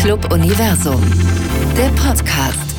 Club Universum, der Podcast.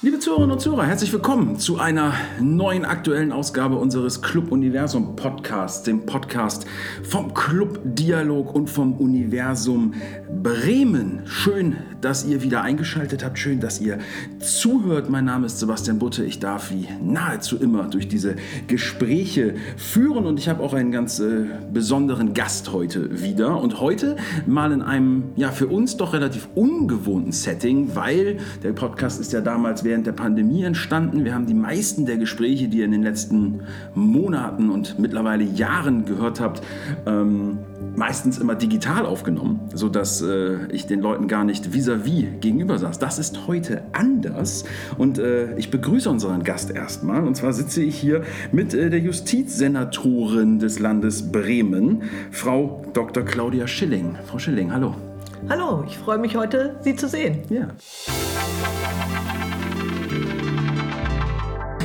Liebe Zuhörerinnen und Zuhörer, herzlich willkommen zu einer neuen aktuellen Ausgabe unseres Club Universum Podcasts, dem Podcast vom Club Dialog und vom Universum Bremen. Schön, dass ihr wieder eingeschaltet habt, schön, dass ihr zuhört. Mein Name ist Sebastian Butte. Ich darf wie nahezu immer durch diese Gespräche führen und ich habe auch einen ganz äh, besonderen Gast heute wieder und heute mal in einem ja für uns doch relativ ungewohnten Setting, weil der Podcast ist ja damals während der Pandemie entstanden. Wir haben die meisten der Gespräche, die ihr in den letzten Monaten und mittlerweile Jahren gehört habt, ähm, meistens immer digital aufgenommen, sodass äh, ich den Leuten gar nicht vis-à-vis -vis gegenüber saß. Das ist heute anders und äh, ich begrüße unseren Gast erstmal. Und zwar sitze ich hier mit äh, der Justizsenatorin des Landes Bremen, Frau Dr. Claudia Schilling. Frau Schilling, hallo. Hallo, ich freue mich heute, Sie zu sehen. Ja.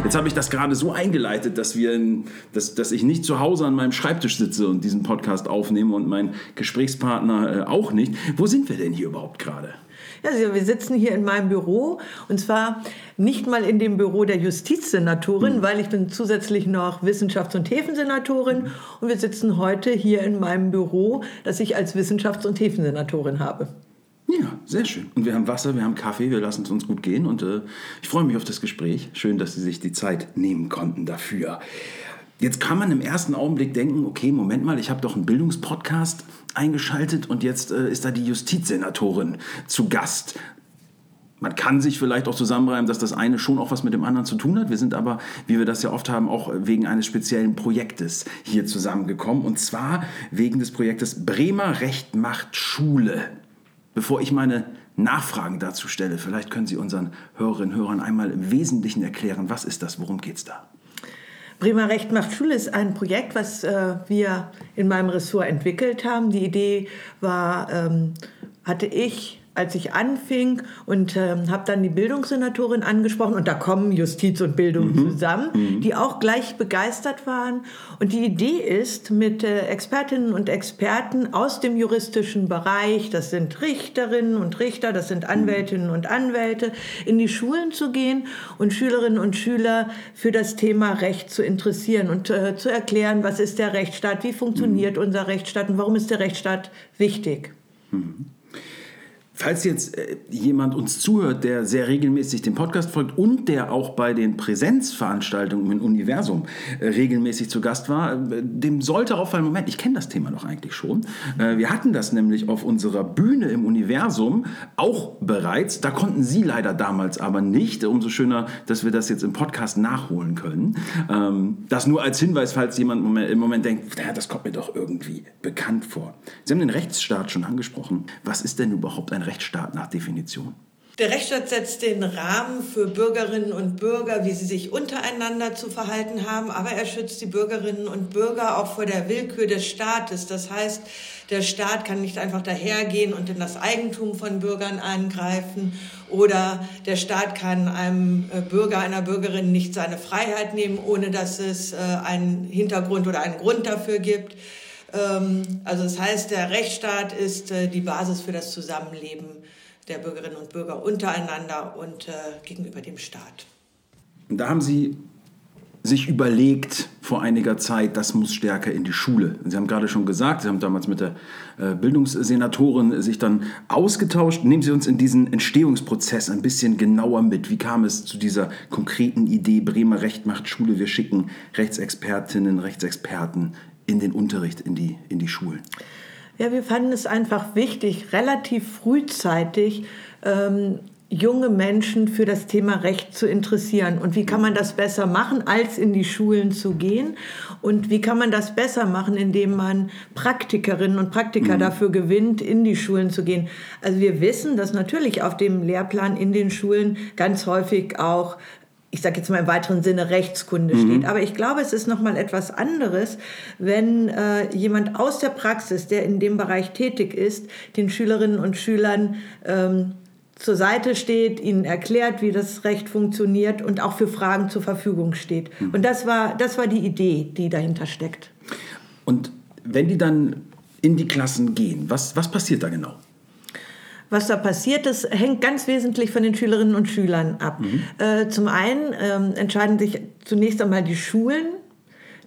Jetzt habe ich das gerade so eingeleitet, dass, wir in, dass, dass ich nicht zu Hause an meinem Schreibtisch sitze und diesen Podcast aufnehme und mein Gesprächspartner äh, auch nicht. Wo sind wir denn hier überhaupt gerade? Ja, also wir sitzen hier in meinem Büro und zwar nicht mal in dem Büro der Justizsenatorin, mhm. weil ich bin zusätzlich noch Wissenschafts- und Häfensenatorin und wir sitzen heute hier in meinem Büro, das ich als Wissenschafts- und Häfensenatorin habe. Ja, sehr schön. Und wir haben Wasser, wir haben Kaffee, wir lassen es uns gut gehen. Und äh, ich freue mich auf das Gespräch. Schön, dass Sie sich die Zeit nehmen konnten dafür. Jetzt kann man im ersten Augenblick denken, okay, Moment mal, ich habe doch einen Bildungspodcast eingeschaltet und jetzt äh, ist da die Justizsenatorin zu Gast. Man kann sich vielleicht auch zusammenreimen, dass das eine schon auch was mit dem anderen zu tun hat. Wir sind aber, wie wir das ja oft haben, auch wegen eines speziellen Projektes hier zusammengekommen. Und zwar wegen des Projektes Bremer Recht macht Schule. Bevor ich meine Nachfragen dazu stelle, vielleicht können Sie unseren Hörerinnen und Hörern einmal im Wesentlichen erklären, was ist das, worum geht es da? Bremer Recht macht Schule ist ein Projekt, was äh, wir in meinem Ressort entwickelt haben. Die Idee war, ähm, hatte ich als ich anfing und äh, habe dann die Bildungssenatorin angesprochen und da kommen Justiz und Bildung mhm. zusammen, mhm. die auch gleich begeistert waren. Und die Idee ist, mit äh, Expertinnen und Experten aus dem juristischen Bereich, das sind Richterinnen und Richter, das sind Anwältinnen und Anwälte, in die Schulen zu gehen und Schülerinnen und Schüler für das Thema Recht zu interessieren und äh, zu erklären, was ist der Rechtsstaat, wie funktioniert mhm. unser Rechtsstaat und warum ist der Rechtsstaat wichtig. Mhm. Falls jetzt äh, jemand uns zuhört, der sehr regelmäßig dem Podcast folgt und der auch bei den Präsenzveranstaltungen im Universum äh, regelmäßig zu Gast war, äh, dem sollte auffallen, Moment, ich kenne das Thema doch eigentlich schon. wir hatten das nämlich auf unserer Bühne im Universum auch bereits. Da konnten Sie leider damals aber nicht. Umso schöner, dass wir das jetzt im Podcast nachholen können. Ähm, das nur als Hinweis, falls jemand im Moment denkt, das kommt mir doch irgendwie bekannt vor. Sie haben den Rechtsstaat schon angesprochen. Was ist denn überhaupt ein Rechtsstaat nach Definition? Der Rechtsstaat setzt den Rahmen für Bürgerinnen und Bürger, wie sie sich untereinander zu verhalten haben, aber er schützt die Bürgerinnen und Bürger auch vor der Willkür des Staates. Das heißt, der Staat kann nicht einfach dahergehen und in das Eigentum von Bürgern eingreifen oder der Staat kann einem äh, Bürger, einer Bürgerin nicht seine Freiheit nehmen, ohne dass es äh, einen Hintergrund oder einen Grund dafür gibt. Ähm, also das heißt, der Rechtsstaat ist äh, die Basis für das Zusammenleben der Bürgerinnen und Bürger untereinander und äh, gegenüber dem Staat. Da haben Sie sich überlegt vor einiger Zeit, das muss stärker in die Schule. Sie haben gerade schon gesagt, Sie haben damals mit der äh, Bildungssenatorin sich dann ausgetauscht. Nehmen Sie uns in diesen Entstehungsprozess ein bisschen genauer mit. Wie kam es zu dieser konkreten Idee, Bremer Recht macht Schule, wir schicken Rechtsexpertinnen, Rechtsexperten in den Unterricht, in die, in die Schulen? Ja, wir fanden es einfach wichtig, relativ frühzeitig ähm, junge Menschen für das Thema Recht zu interessieren. Und wie kann man das besser machen, als in die Schulen zu gehen? Und wie kann man das besser machen, indem man Praktikerinnen und Praktiker mhm. dafür gewinnt, in die Schulen zu gehen? Also wir wissen, dass natürlich auf dem Lehrplan in den Schulen ganz häufig auch ich sage jetzt mal im weiteren Sinne Rechtskunde mhm. steht. Aber ich glaube, es ist noch mal etwas anderes, wenn äh, jemand aus der Praxis, der in dem Bereich tätig ist, den Schülerinnen und Schülern ähm, zur Seite steht, ihnen erklärt, wie das Recht funktioniert und auch für Fragen zur Verfügung steht. Mhm. Und das war, das war die Idee, die dahinter steckt. Und wenn die dann in die Klassen gehen, was, was passiert da genau? Was da passiert, das hängt ganz wesentlich von den Schülerinnen und Schülern ab. Mhm. Äh, zum einen ähm, entscheiden sich zunächst einmal die Schulen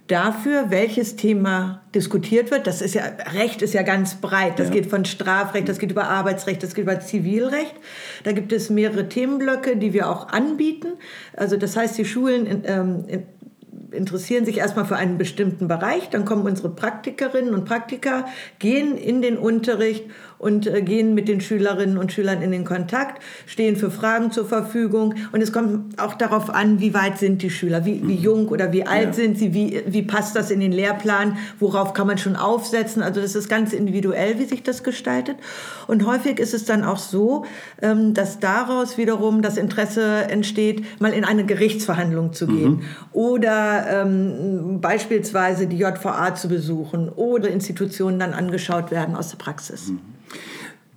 dafür, welches Thema diskutiert wird. Das ist ja, Recht ist ja ganz breit. Das ja. geht von Strafrecht, das geht über Arbeitsrecht, das geht über Zivilrecht. Da gibt es mehrere Themenblöcke, die wir auch anbieten. Also das heißt, die Schulen in, ähm, in, interessieren sich erstmal für einen bestimmten Bereich, dann kommen unsere Praktikerinnen und Praktiker, gehen in den Unterricht und äh, gehen mit den Schülerinnen und Schülern in den Kontakt, stehen für Fragen zur Verfügung. Und es kommt auch darauf an, wie weit sind die Schüler, wie, wie jung oder wie alt ja. sind sie, wie, wie passt das in den Lehrplan, worauf kann man schon aufsetzen. Also das ist ganz individuell, wie sich das gestaltet. Und häufig ist es dann auch so, ähm, dass daraus wiederum das Interesse entsteht, mal in eine Gerichtsverhandlung zu gehen mhm. oder ähm, beispielsweise die JVA zu besuchen oder Institutionen dann angeschaut werden aus der Praxis. Mhm.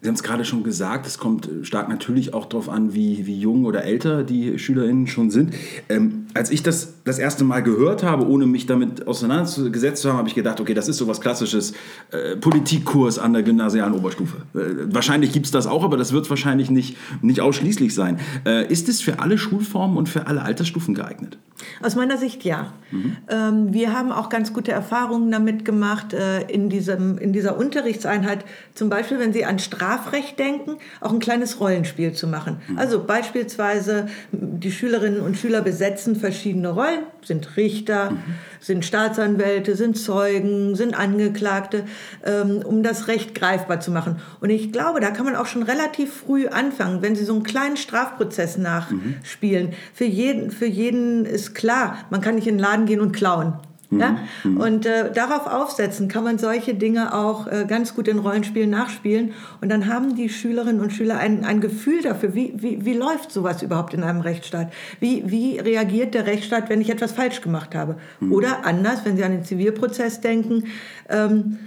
Sie haben es gerade schon gesagt, es kommt stark natürlich auch darauf an, wie, wie jung oder älter die SchülerInnen schon sind. Ähm, als ich das das erste Mal gehört habe, ohne mich damit auseinandergesetzt zu haben, habe ich gedacht, okay, das ist so was Klassisches, äh, Politikkurs an der gymnasialen Oberstufe. Äh, wahrscheinlich gibt es das auch, aber das wird wahrscheinlich nicht, nicht ausschließlich sein. Äh, ist es für alle Schulformen und für alle Altersstufen geeignet? Aus meiner Sicht ja. Mhm. Ähm, wir haben auch ganz gute Erfahrungen damit gemacht, äh, in, diesem, in dieser Unterrichtseinheit, zum Beispiel, wenn Sie an Strafrecht denken, auch ein kleines Rollenspiel zu machen. Mhm. Also beispielsweise die Schülerinnen und Schüler besetzen verschiedene Rollen, sind Richter, mhm. sind Staatsanwälte, sind Zeugen, sind Angeklagte, ähm, um das Recht greifbar zu machen. Und ich glaube, da kann man auch schon relativ früh anfangen, wenn Sie so einen kleinen Strafprozess nachspielen. Mhm. Für jeden, für jeden ist klar, man kann nicht in den Laden gehen und klauen. Ja? Mhm. Und äh, darauf aufsetzen kann man solche Dinge auch äh, ganz gut in Rollenspielen nachspielen. Und dann haben die Schülerinnen und Schüler ein, ein Gefühl dafür, wie, wie, wie läuft sowas überhaupt in einem Rechtsstaat? Wie, wie reagiert der Rechtsstaat, wenn ich etwas falsch gemacht habe? Mhm. Oder anders, wenn Sie an den Zivilprozess denken, ähm,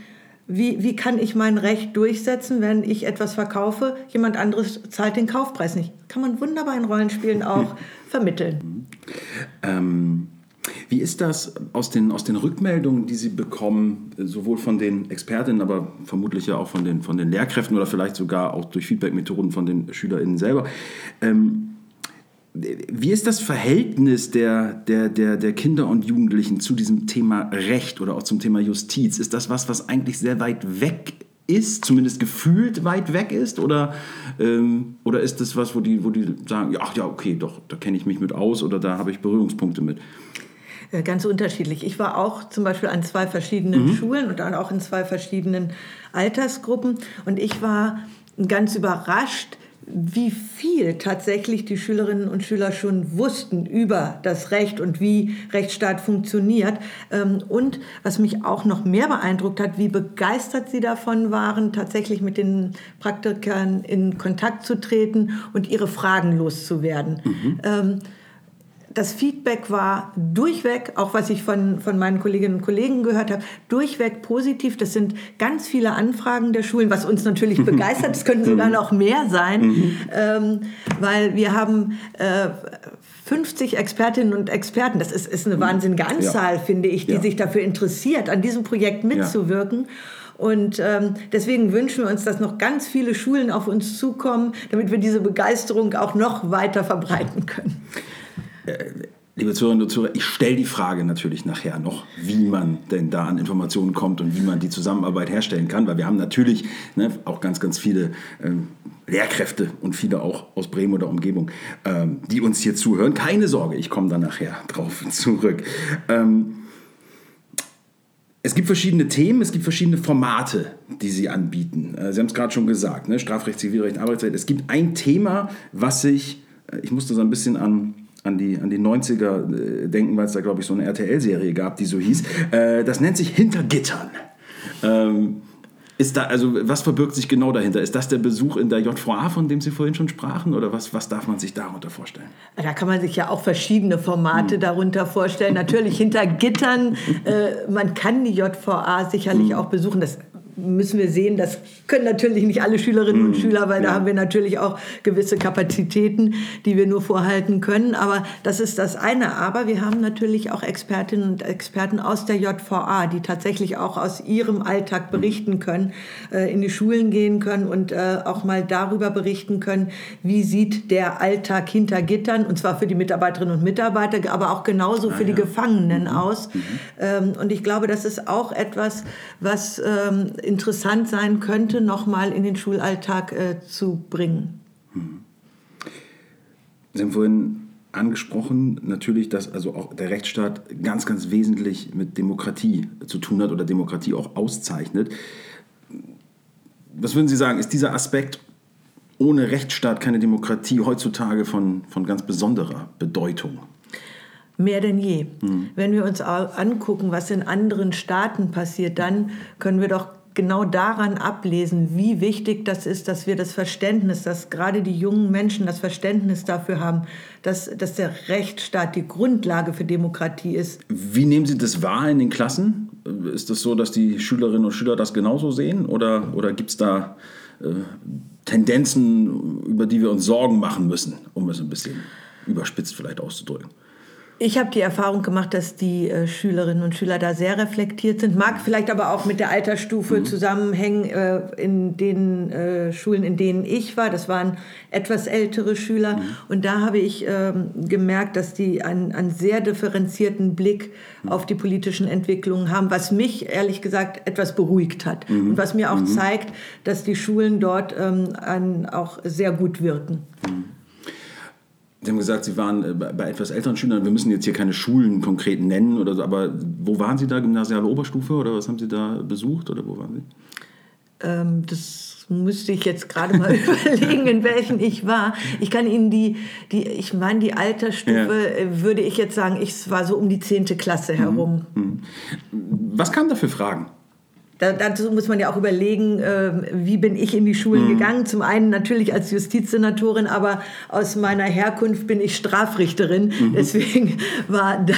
wie, wie kann ich mein Recht durchsetzen, wenn ich etwas verkaufe, jemand anderes zahlt den Kaufpreis nicht? Kann man wunderbar in Rollenspielen auch vermitteln. Ähm wie ist das aus den, aus den Rückmeldungen, die Sie bekommen, sowohl von den Expertinnen, aber vermutlich ja auch von den, von den Lehrkräften oder vielleicht sogar auch durch Feedback-Methoden von den SchülerInnen selber? Ähm, wie ist das Verhältnis der, der, der, der Kinder und Jugendlichen zu diesem Thema Recht oder auch zum Thema Justiz? Ist das was, was eigentlich sehr weit weg ist, zumindest gefühlt weit weg ist? Oder, ähm, oder ist das was, wo die, wo die sagen, ach ja, okay, doch, da kenne ich mich mit aus oder da habe ich Berührungspunkte mit? Äh, ganz unterschiedlich. Ich war auch zum Beispiel an zwei verschiedenen mhm. Schulen und dann auch in zwei verschiedenen Altersgruppen. Und ich war ganz überrascht, wie viel tatsächlich die Schülerinnen und Schüler schon wussten über das Recht und wie Rechtsstaat funktioniert. Ähm, und was mich auch noch mehr beeindruckt hat, wie begeistert sie davon waren, tatsächlich mit den Praktikern in Kontakt zu treten und ihre Fragen loszuwerden. Mhm. Das Feedback war durchweg, auch was ich von, von meinen Kolleginnen und Kollegen gehört habe, durchweg positiv. Das sind ganz viele Anfragen der Schulen, was uns natürlich begeistert. Es könnten sogar noch mehr sein, mhm. ähm, weil wir haben äh, 50 Expertinnen und Experten. Das ist, ist eine mhm. wahnsinnige Anzahl, ja. finde ich, die ja. sich dafür interessiert, an diesem Projekt mitzuwirken. Ja. Und ähm, deswegen wünschen wir uns, dass noch ganz viele Schulen auf uns zukommen, damit wir diese Begeisterung auch noch weiter verbreiten können. Äh, liebe Zuhörerinnen und Zuhörer, ich stelle die Frage natürlich nachher noch, wie man denn da an Informationen kommt und wie man die Zusammenarbeit herstellen kann, weil wir haben natürlich ne, auch ganz, ganz viele ähm, Lehrkräfte und viele auch aus Bremen oder Umgebung, ähm, die uns hier zuhören. Keine Sorge, ich komme da nachher drauf zurück. Ähm, es gibt verschiedene Themen, es gibt verschiedene Formate, die Sie anbieten. Äh, Sie haben es gerade schon gesagt, ne? Strafrecht, Zivilrecht, Arbeitsrecht. Es gibt ein Thema, was sich, äh, ich musste so ein bisschen an an die, an die 90er äh, denken, weil es da, glaube ich, so eine RTL-Serie gab, die so hieß. Äh, das nennt sich Hinter Gittern. Ähm, ist da, also was verbirgt sich genau dahinter? Ist das der Besuch in der JVA, von dem Sie vorhin schon sprachen? Oder was, was darf man sich darunter vorstellen? Da kann man sich ja auch verschiedene Formate hm. darunter vorstellen. Natürlich hinter Gittern. Äh, man kann die JVA sicherlich hm. auch besuchen. Das müssen wir sehen, das können natürlich nicht alle Schülerinnen und Mhm. Schüler, weil da Ja. haben wir natürlich auch gewisse Kapazitäten, die wir nur vorhalten können. Aber das ist das eine. Aber wir haben natürlich auch Expertinnen und Experten aus der JVA, die tatsächlich auch aus ihrem Alltag berichten können, äh, in die Schulen gehen können und äh, auch mal darüber berichten können, wie sieht der Alltag hinter Gittern, und zwar für die Mitarbeiterinnen und Mitarbeiter, aber auch genauso für die Gefangenen aus. Ähm, und ich glaube, das ist auch etwas, was ähm, interessant sein könnte, nochmal in den Schulalltag äh, zu bringen. Sie haben vorhin angesprochen, natürlich, dass also auch der Rechtsstaat ganz, ganz wesentlich mit Demokratie zu tun hat oder Demokratie auch auszeichnet. Was würden Sie sagen, ist dieser Aspekt ohne Rechtsstaat keine Demokratie heutzutage von, von ganz besonderer Bedeutung? Mehr denn je. Wenn wir uns angucken, was in anderen Staaten passiert, dann können wir doch genau daran ablesen, wie wichtig das ist, dass wir das Verständnis, dass gerade die jungen Menschen das Verständnis dafür haben, dass, dass der Rechtsstaat die Grundlage für Demokratie ist. Wie nehmen Sie das wahr in den Klassen? Ist das so, dass die Schülerinnen und Schüler das genauso sehen? Oder, oder gibt es da äh, Tendenzen, über die wir uns Sorgen machen müssen, um es ein bisschen überspitzt vielleicht auszudrücken? Ich habe die Erfahrung gemacht, dass die äh, Schülerinnen und Schüler da sehr reflektiert sind. Mag vielleicht aber auch mit der Altersstufe zusammenhängen. Äh, in den äh, Schulen, in denen ich war, das waren etwas ältere Schüler. Und da habe ich ähm, gemerkt, dass die einen, einen sehr differenzierten Blick auf die politischen Entwicklungen haben, was mich ehrlich gesagt etwas beruhigt hat. Und was mir auch zeigt, dass die Schulen dort ähm, auch sehr gut wirken. Sie haben gesagt, Sie waren äh, bei etwas älteren Schülern. Wir müssen jetzt hier keine Schulen konkret nennen oder so, aber wo waren Sie da? Gymnasiale Oberstufe oder was haben Sie da besucht oder wo waren Sie? Ähm, das müsste ich jetzt gerade mal überlegen, in welchen ich war. Ich kann Ihnen die, die ich meine, die Altersstufe, äh, würde ich jetzt sagen, ich war so um die 10. Klasse herum. Was kamen da für Fragen? Da, dazu muss man ja auch überlegen, ähm, wie bin ich in die Schulen gegangen. Zum einen natürlich als Justizsenatorin, aber aus meiner Herkunft bin ich Strafrichterin. Deswegen war da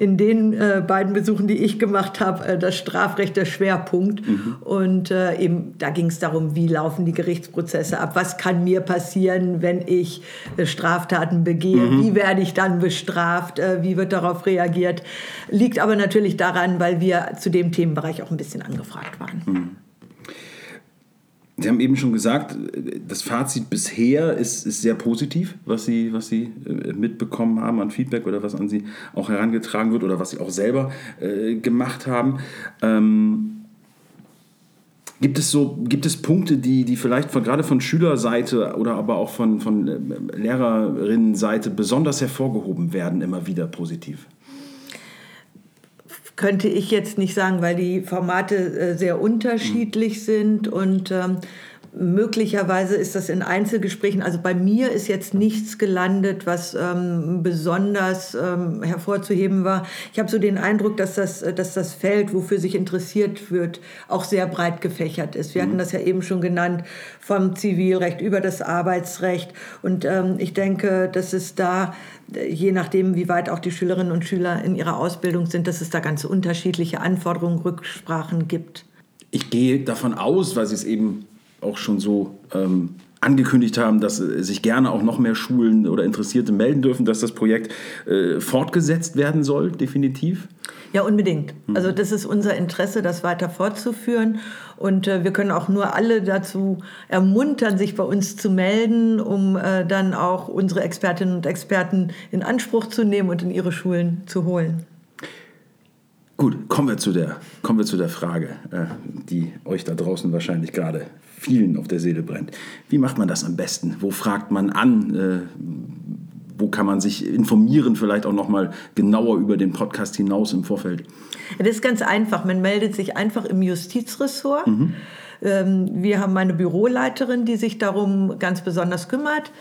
in den äh, beiden Besuchen, die ich gemacht habe, äh, das Strafrecht der Schwerpunkt. Und äh, eben da ging es darum, wie laufen die Gerichtsprozesse ab, was kann mir passieren, wenn ich äh, Straftaten begehe, wie werde ich dann bestraft, äh, wie wird darauf reagiert. Liegt aber natürlich daran, weil wir zu dem Themenbereich auch ein bisschen angefragt waren. Sie haben eben schon gesagt, das Fazit bisher ist, ist sehr positiv, was Sie, was Sie äh, mitbekommen haben an Feedback oder was an Sie auch herangetragen wird oder was Sie auch selber äh, gemacht haben. Ähm, gibt, es so, gibt es Punkte, die, die vielleicht von, gerade von Schülerseite oder aber auch von, von äh, Lehrerinnenseite besonders hervorgehoben werden, immer wieder positiv? Könnte ich jetzt nicht sagen, weil die Formate äh, sehr unterschiedlich sind und ähm, möglicherweise ist das in Einzelgesprächen, also bei mir ist jetzt nichts gelandet, was ähm, besonders ähm, hervorzuheben war. Ich habe so den Eindruck, dass das, äh, dass das Feld, wofür sich interessiert wird, auch sehr breit gefächert ist. Wir hatten das ja eben schon genannt, vom Zivilrecht über das Arbeitsrecht und ähm, ich denke, dass es da je nachdem, wie weit auch die Schülerinnen und Schüler in ihrer Ausbildung sind, dass es da ganz unterschiedliche Anforderungen, Rücksprachen gibt. Ich gehe davon aus, weil Sie es eben auch schon so ähm, angekündigt haben, dass äh, sich gerne auch noch mehr Schulen oder Interessierte melden dürfen, dass das Projekt äh, fortgesetzt werden soll, definitiv. Ja, unbedingt. Also das ist unser Interesse, das weiter fortzuführen. Und äh, wir können auch nur alle dazu ermuntern, sich bei uns zu melden, um äh, dann auch unsere Expertinnen und Experten in Anspruch zu nehmen und in ihre Schulen zu holen. Gut, kommen wir zu der, kommen wir zu der Frage, äh, die euch da draußen wahrscheinlich gerade vielen auf der Seele brennt. Wie macht man das am besten? Wo fragt man an? Wo kann man sich informieren, vielleicht auch noch mal genauer über den Podcast hinaus im Vorfeld? Das ist ganz einfach. Man meldet sich einfach im Justizressort. Ähm, wir haben eine Büroleiterin, die sich darum ganz besonders kümmert.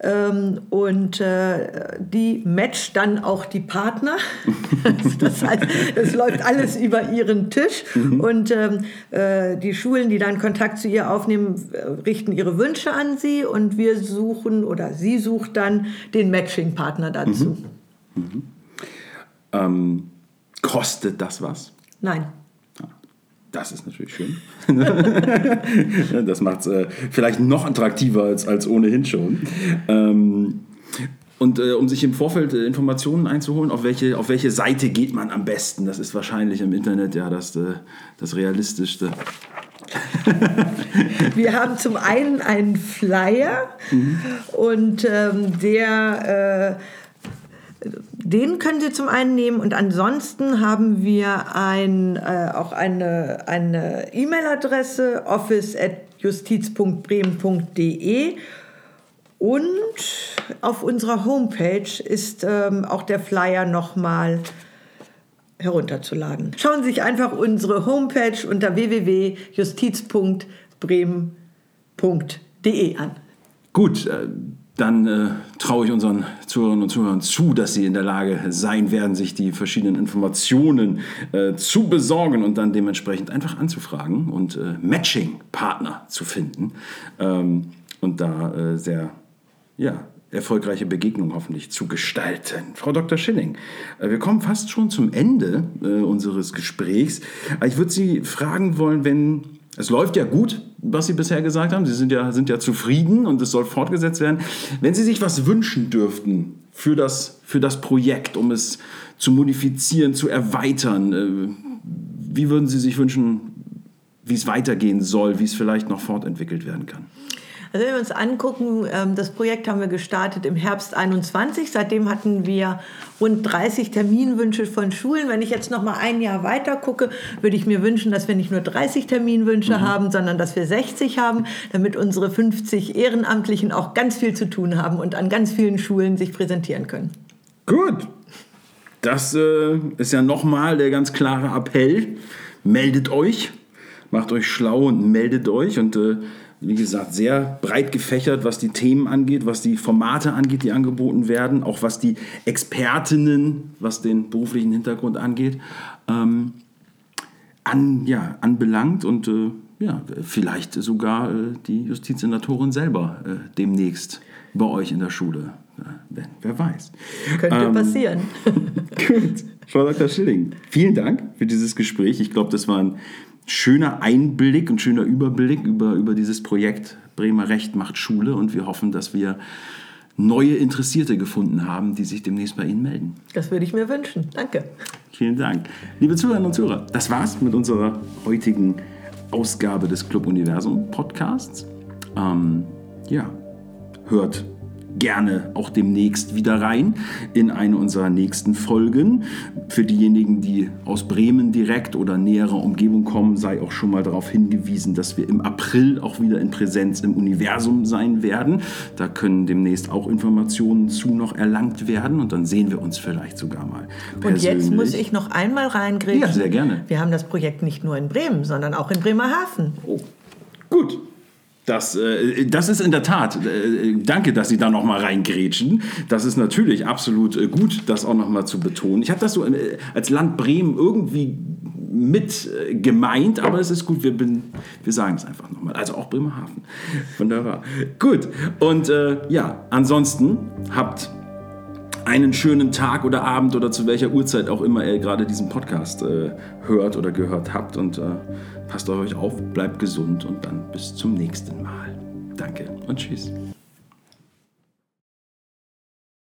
Ähm, und äh, die matcht dann auch die Partner. das heißt, es läuft alles über ihren Tisch. Und ähm, äh, die Schulen, die dann Kontakt zu ihr aufnehmen, äh, richten ihre Wünsche an sie. Und wir suchen oder sie sucht dann den Matching-Partner dazu. Ähm, kostet das was? Nein. Das ist natürlich schön. das macht es äh, vielleicht noch attraktiver als, als ohnehin schon. Ähm, und äh, um sich im Vorfeld äh, Informationen einzuholen, auf welche, auf welche Seite geht man am besten? Das ist wahrscheinlich im Internet ja das, äh, das Realistischste. Wir haben zum einen einen Flyer mhm. und ähm, der äh, den können Sie zum einen nehmen und ansonsten haben wir ein, äh, auch eine E-Mail-Adresse office.justiz.bremen.de und auf unserer Homepage ist ähm, auch der Flyer nochmal herunterzuladen. Schauen Sie sich einfach unsere Homepage unter www.justiz.bremen.de an. Gut, äh, dann äh, traue ich unseren Zuhörerinnen und Zuhörern zu, dass sie in der Lage sein werden, sich die verschiedenen Informationen äh, zu besorgen und dann dementsprechend einfach anzufragen und äh, Matching-Partner zu finden ähm, und da äh, sehr ja, erfolgreiche Begegnung hoffentlich zu gestalten. Frau Dr. Schilling, äh, wir kommen fast schon zum Ende äh, unseres Gesprächs. Ich würde Sie fragen wollen, wenn es läuft ja gut, was Sie bisher gesagt haben. Sie sind ja, sind ja zufrieden und es soll fortgesetzt werden. Wenn Sie sich was wünschen dürften für das, für das Projekt, um es zu modifizieren, zu erweitern, äh, wie würden Sie sich wünschen, wie es weitergehen soll, wie es vielleicht noch fortentwickelt werden kann? Also wenn wir uns angucken, ähm, das Projekt haben wir gestartet im Herbst 21. Seitdem hatten wir rund 30 Terminwünsche von Schulen. Wenn ich jetzt noch mal ein Jahr weiter gucke, würde ich mir wünschen, dass wir nicht nur 30 Terminwünsche mhm. haben, sondern dass wir 60 haben, damit unsere 50 Ehrenamtlichen auch ganz viel zu tun haben und an ganz vielen Schulen sich präsentieren können. Gut. Das äh, ist ja nochmal der ganz klare Appell. Meldet euch, macht euch schlau und meldet euch. Und äh, wie gesagt, sehr breit gefächert, was die Themen angeht, was die Formate angeht, die angeboten werden, auch was die Expertinnen, was den beruflichen Hintergrund angeht, ähm, an, ja, anbelangt und äh, ja, vielleicht sogar äh, die Justizsenatorin selber äh, demnächst bei euch in der Schule. Wer, wer weiß. Könnte ähm, passieren. gut. Frau Dr. Schilling, vielen Dank für dieses Gespräch. Ich glaube, das war ein schöner Einblick und schöner Überblick über, über dieses Projekt Bremer Recht macht Schule und wir hoffen, dass wir neue Interessierte gefunden haben, die sich demnächst bei Ihnen melden. Das würde ich mir wünschen. Danke. Vielen Dank. Liebe Zuhörerinnen und Zuhörer, das war's mit unserer heutigen Ausgabe des Club Universum Podcasts. Ähm, ja, hört gerne auch demnächst wieder rein in eine unserer nächsten Folgen. Für diejenigen, die aus Bremen direkt oder näherer Umgebung kommen, sei auch schon mal darauf hingewiesen, dass wir im April auch wieder in Präsenz im Universum sein werden. Da können demnächst auch Informationen zu noch erlangt werden und dann sehen wir uns vielleicht sogar mal. Persönlich. Und jetzt muss ich noch einmal reingreifen. Ja, sehr gerne. Wir haben das Projekt nicht nur in Bremen, sondern auch in Bremerhaven. Oh. Gut, das, äh, das ist in der Tat, äh, danke, dass Sie da nochmal reingrätschen. Das ist natürlich absolut äh, gut, das auch nochmal zu betonen. Ich habe das so äh, als Land Bremen irgendwie mit äh, gemeint, aber es ist gut, wir, wir sagen es einfach nochmal. Also auch Bremerhaven. Wunderbar. Gut, und äh, ja, ansonsten habt einen schönen Tag oder Abend oder zu welcher Uhrzeit auch immer ihr gerade diesen Podcast äh, hört oder gehört habt. Und äh, passt auf euch auf, bleibt gesund und dann bis zum nächsten Mal. Danke und tschüss.